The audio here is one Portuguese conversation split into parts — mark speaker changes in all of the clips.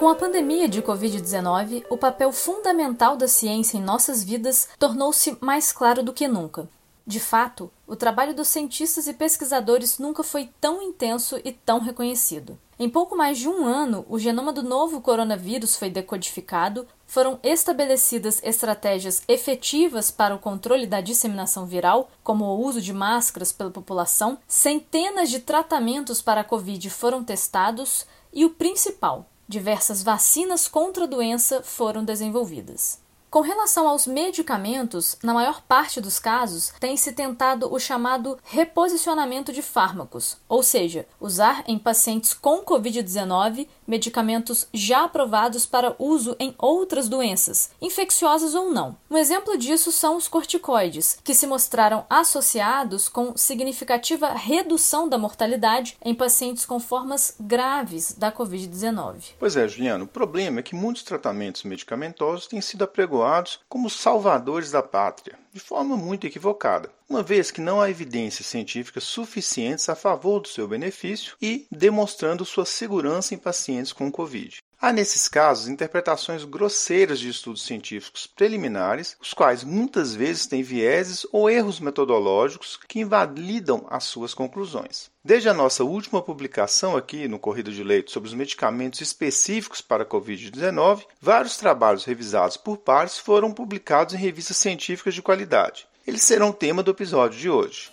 Speaker 1: Com a pandemia de Covid-19, o papel fundamental da ciência em nossas vidas tornou-se mais claro do que nunca. De fato, o trabalho dos cientistas e pesquisadores nunca foi tão intenso e tão reconhecido. Em pouco mais de um ano, o genoma do novo coronavírus foi decodificado, foram estabelecidas estratégias efetivas para o controle da disseminação viral, como o uso de máscaras pela população, centenas de tratamentos para a Covid foram testados e o principal, diversas vacinas contra a doença foram desenvolvidas. Com relação aos medicamentos, na maior parte dos casos, tem-se tentado o chamado reposicionamento de fármacos, ou seja, usar em pacientes com Covid-19 medicamentos já aprovados para uso em outras doenças, infecciosas ou não. Um exemplo disso são os corticoides, que se mostraram associados com significativa redução da mortalidade em pacientes com formas graves da Covid-19.
Speaker 2: Pois é, Juliano, o problema é que muitos tratamentos medicamentosos têm sido apregoados como salvadores da pátria, de forma muito equivocada uma vez que não há evidências científicas suficientes a favor do seu benefício e demonstrando sua segurança em pacientes com Covid. Há, nesses casos, interpretações grosseiras de estudos científicos preliminares, os quais muitas vezes têm vieses ou erros metodológicos que invalidam as suas conclusões. Desde a nossa última publicação aqui no Corrida de Leito sobre os medicamentos específicos para a Covid-19, vários trabalhos revisados por pares foram publicados em revistas científicas de qualidade. Eles serão tema do episódio de hoje.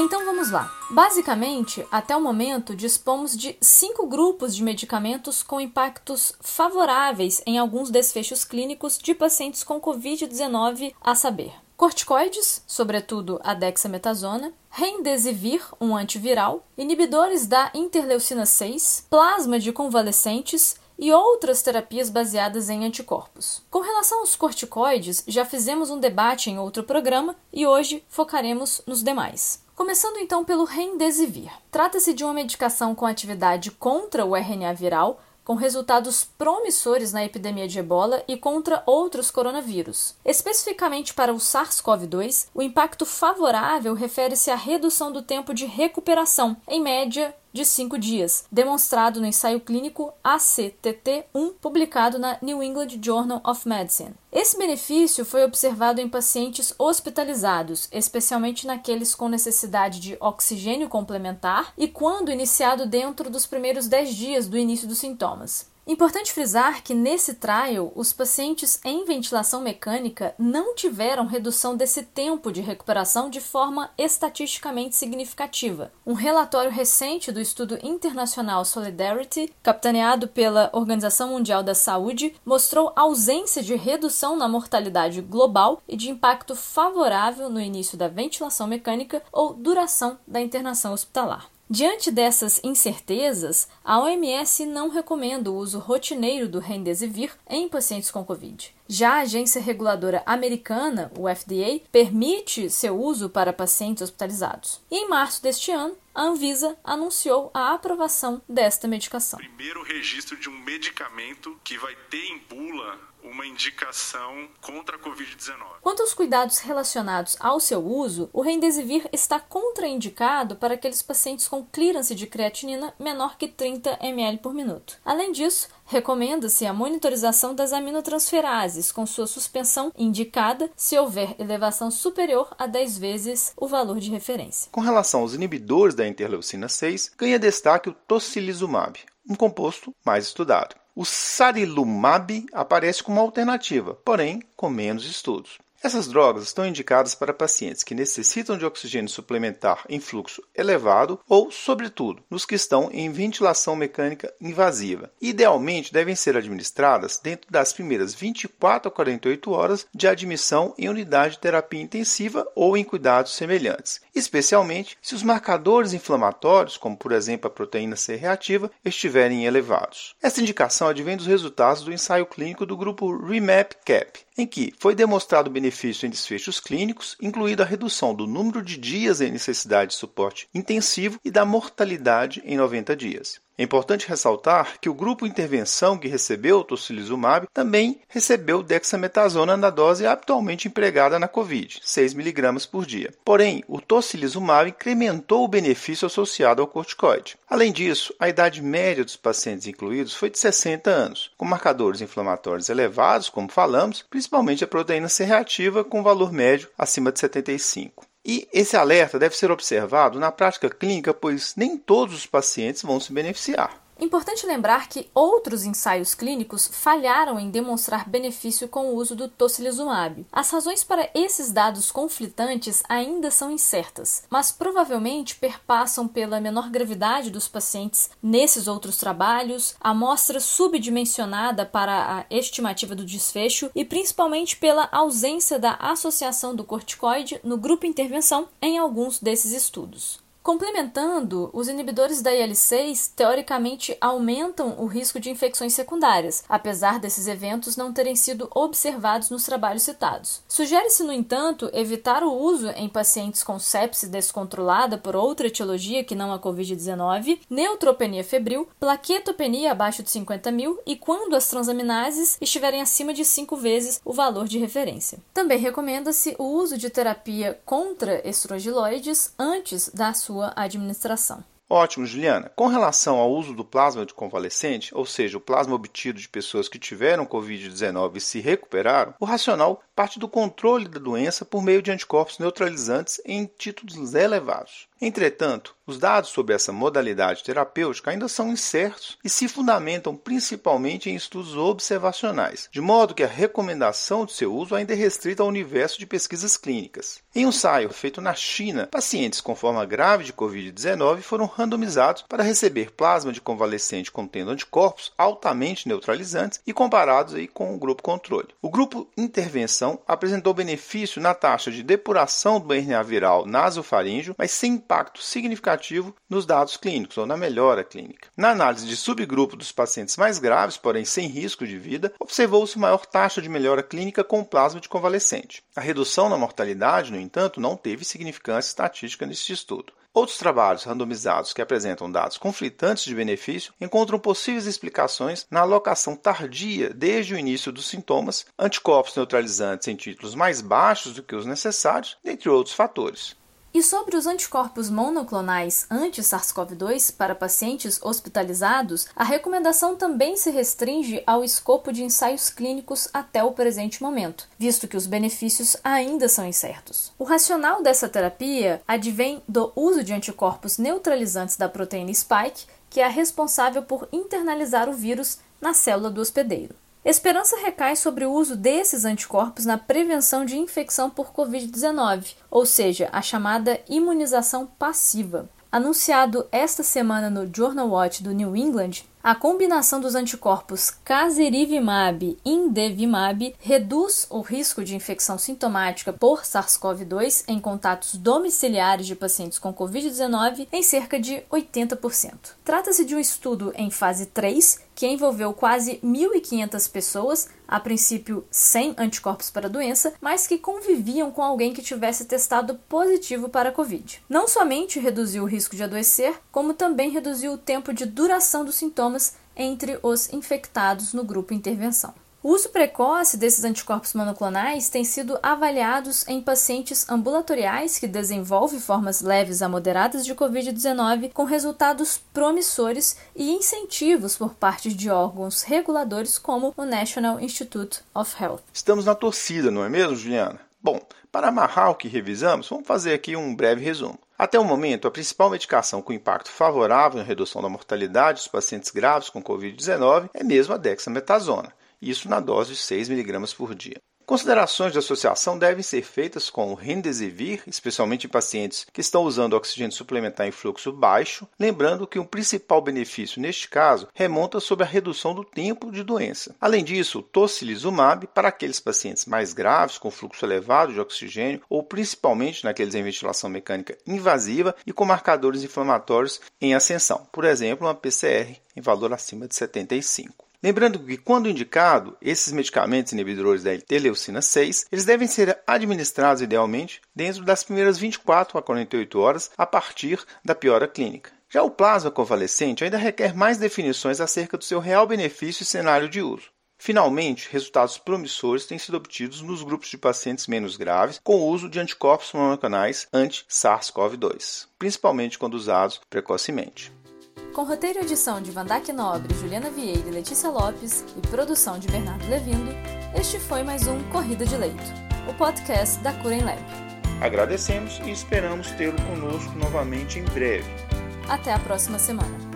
Speaker 1: Então vamos lá. Basicamente, até o momento, dispomos de cinco grupos de medicamentos com impactos favoráveis em alguns desfechos clínicos de pacientes com Covid-19, a saber, corticoides, sobretudo a dexametasona, Remdesivir, um antiviral, inibidores da interleucina 6, plasma de convalescentes e outras terapias baseadas em anticorpos. Com relação aos corticoides, já fizemos um debate em outro programa e hoje focaremos nos demais. Começando então pelo Remdesivir. Trata-se de uma medicação com atividade contra o RNA viral com resultados promissores na epidemia de ebola e contra outros coronavírus. Especificamente para o SARS-CoV-2, o impacto favorável refere-se à redução do tempo de recuperação, em média de 5 dias, demonstrado no ensaio clínico ACTT1, publicado na New England Journal of Medicine. Esse benefício foi observado em pacientes hospitalizados, especialmente naqueles com necessidade de oxigênio complementar e quando iniciado dentro dos primeiros 10 dias do início dos sintomas. Importante frisar que nesse trial, os pacientes em ventilação mecânica não tiveram redução desse tempo de recuperação de forma estatisticamente significativa. Um relatório recente do estudo internacional Solidarity, capitaneado pela Organização Mundial da Saúde, mostrou ausência de redução na mortalidade global e de impacto favorável no início da ventilação mecânica ou duração da internação hospitalar. Diante dessas incertezas, a OMS não recomenda o uso rotineiro do Remdesivir em pacientes com Covid. Já a agência reguladora americana, o FDA, permite seu uso para pacientes hospitalizados. E em março deste ano, a Anvisa anunciou a aprovação desta medicação.
Speaker 3: Primeiro registro de um medicamento que vai ter em bula uma indicação contra a Covid-19.
Speaker 1: Quanto aos cuidados relacionados ao seu uso, o Remdesivir está contraindicado para aqueles pacientes com clearance de creatinina menor que 30 ml por minuto. Além disso, recomenda-se a monitorização das aminotransferases com sua suspensão indicada se houver elevação superior a 10 vezes o valor de referência.
Speaker 2: Com relação aos inibidores da interleucina 6, ganha destaque o tocilizumab, um composto mais estudado. O sarilumab aparece como alternativa, porém com menos estudos. Essas drogas estão indicadas para pacientes que necessitam de oxigênio suplementar em fluxo elevado ou, sobretudo, nos que estão em ventilação mecânica invasiva. Idealmente, devem ser administradas dentro das primeiras 24 a 48 horas de admissão em unidade de terapia intensiva ou em cuidados semelhantes, especialmente se os marcadores inflamatórios, como por exemplo a proteína C reativa, estiverem elevados. Esta indicação advém dos resultados do ensaio clínico do grupo REMAP-CAP, em que foi demonstrado benefício em desfechos clínicos, incluída a redução do número de dias em necessidade de suporte intensivo e da mortalidade em 90 dias. É importante ressaltar que o grupo intervenção que recebeu o tocilizumab também recebeu dexametasona na dose habitualmente empregada na COVID, 6 mg por dia. Porém, o tocilizumab incrementou o benefício associado ao corticoide. Além disso, a idade média dos pacientes incluídos foi de 60 anos, com marcadores inflamatórios elevados, como falamos, principalmente a proteína C reativa com valor médio acima de 75. E esse alerta deve ser observado na prática clínica, pois nem todos os pacientes vão se beneficiar.
Speaker 1: Importante lembrar que outros ensaios clínicos falharam em demonstrar benefício com o uso do tocilizumab. As razões para esses dados conflitantes ainda são incertas, mas provavelmente perpassam pela menor gravidade dos pacientes nesses outros trabalhos, amostra subdimensionada para a estimativa do desfecho e principalmente pela ausência da associação do corticoide no grupo intervenção em alguns desses estudos. Complementando, os inibidores da IL-6 teoricamente aumentam o risco de infecções secundárias, apesar desses eventos não terem sido observados nos trabalhos citados. Sugere-se, no entanto, evitar o uso em pacientes com sepse descontrolada por outra etiologia que não a Covid-19, neutropenia febril, plaquetopenia abaixo de 50 mil e quando as transaminases estiverem acima de 5 vezes o valor de referência. Também recomenda-se o uso de terapia contra estrogiloides antes da sua sua administração.
Speaker 2: Ótimo, Juliana. Com relação ao uso do plasma de convalescente, ou seja, o plasma obtido de pessoas que tiveram Covid-19 e se recuperaram, o racional parte do controle da doença por meio de anticorpos neutralizantes em títulos elevados. Entretanto, os dados sobre essa modalidade terapêutica ainda são incertos e se fundamentam principalmente em estudos observacionais, de modo que a recomendação de seu uso ainda é restrita ao universo de pesquisas clínicas. Em um ensaio feito na China, pacientes com forma grave de Covid-19 foram randomizados para receber plasma de convalescente contendo anticorpos altamente neutralizantes e comparados aí com o grupo controle. O grupo intervenção apresentou benefício na taxa de depuração do RNA viral nasofaríngeo, mas sem impacto significativo nos dados clínicos ou na melhora clínica. Na análise de subgrupo dos pacientes mais graves, porém sem risco de vida, observou-se maior taxa de melhora clínica com plasma de convalescente. A redução na mortalidade, no entanto, não teve significância estatística neste estudo. Outros trabalhos randomizados que apresentam dados conflitantes de benefício encontram possíveis explicações na alocação tardia desde o início dos sintomas, anticorpos neutralizantes em títulos mais baixos do que os necessários, dentre outros fatores.
Speaker 1: E sobre os anticorpos monoclonais anti-SARS-CoV-2 para pacientes hospitalizados, a recomendação também se restringe ao escopo de ensaios clínicos até o presente momento, visto que os benefícios ainda são incertos. O racional dessa terapia advém do uso de anticorpos neutralizantes da proteína spike, que é a responsável por internalizar o vírus na célula do hospedeiro. Esperança recai sobre o uso desses anticorpos na prevenção de infecção por Covid-19, ou seja, a chamada imunização passiva. Anunciado esta semana no Journal Watch do New England, a combinação dos anticorpos casirivimab e indevimab reduz o risco de infecção sintomática por SARS-CoV-2 em contatos domiciliares de pacientes com Covid-19 em cerca de 80%. Trata-se de um estudo em fase 3 que envolveu quase 1.500 pessoas, a princípio sem anticorpos para a doença, mas que conviviam com alguém que tivesse testado positivo para a Covid. Não somente reduziu o risco de adoecer, como também reduziu o tempo de duração dos sintomas entre os infectados no grupo intervenção. O uso precoce desses anticorpos monoclonais tem sido avaliados em pacientes ambulatoriais que desenvolvem formas leves a moderadas de Covid-19, com resultados promissores e incentivos por parte de órgãos reguladores como o National Institute of Health.
Speaker 2: Estamos na torcida, não é mesmo, Juliana? Bom, para amarrar o que revisamos, vamos fazer aqui um breve resumo. Até o momento, a principal medicação com impacto favorável na redução da mortalidade dos pacientes graves com Covid-19 é mesmo a dexametasona isso na dose de 6 mg por dia. Considerações de associação devem ser feitas com o Remdesivir, especialmente em pacientes que estão usando oxigênio suplementar em fluxo baixo, lembrando que o principal benefício neste caso remonta sobre a redução do tempo de doença. Além disso, o tocilizumab para aqueles pacientes mais graves com fluxo elevado de oxigênio ou principalmente naqueles em ventilação mecânica invasiva e com marcadores inflamatórios em ascensão, por exemplo, uma PCR em valor acima de 75. Lembrando que, quando indicado, esses medicamentos inibidores da interleucina 6, eles devem ser administrados idealmente dentro das primeiras 24 a 48 horas a partir da piora clínica. Já o plasma convalescente ainda requer mais definições acerca do seu real benefício e cenário de uso. Finalmente, resultados promissores têm sido obtidos nos grupos de pacientes menos graves com o uso de anticorpos monoclonais anti-SARS-CoV-2, principalmente quando usados precocemente.
Speaker 1: Com roteiro e edição de Vandac Nobre, Juliana Vieira e Letícia Lopes e produção de Bernardo Levindo, este foi mais um Corrida de Leito, o podcast da Cura em Lab.
Speaker 2: Agradecemos e esperamos tê-lo conosco novamente em breve.
Speaker 1: Até a próxima semana.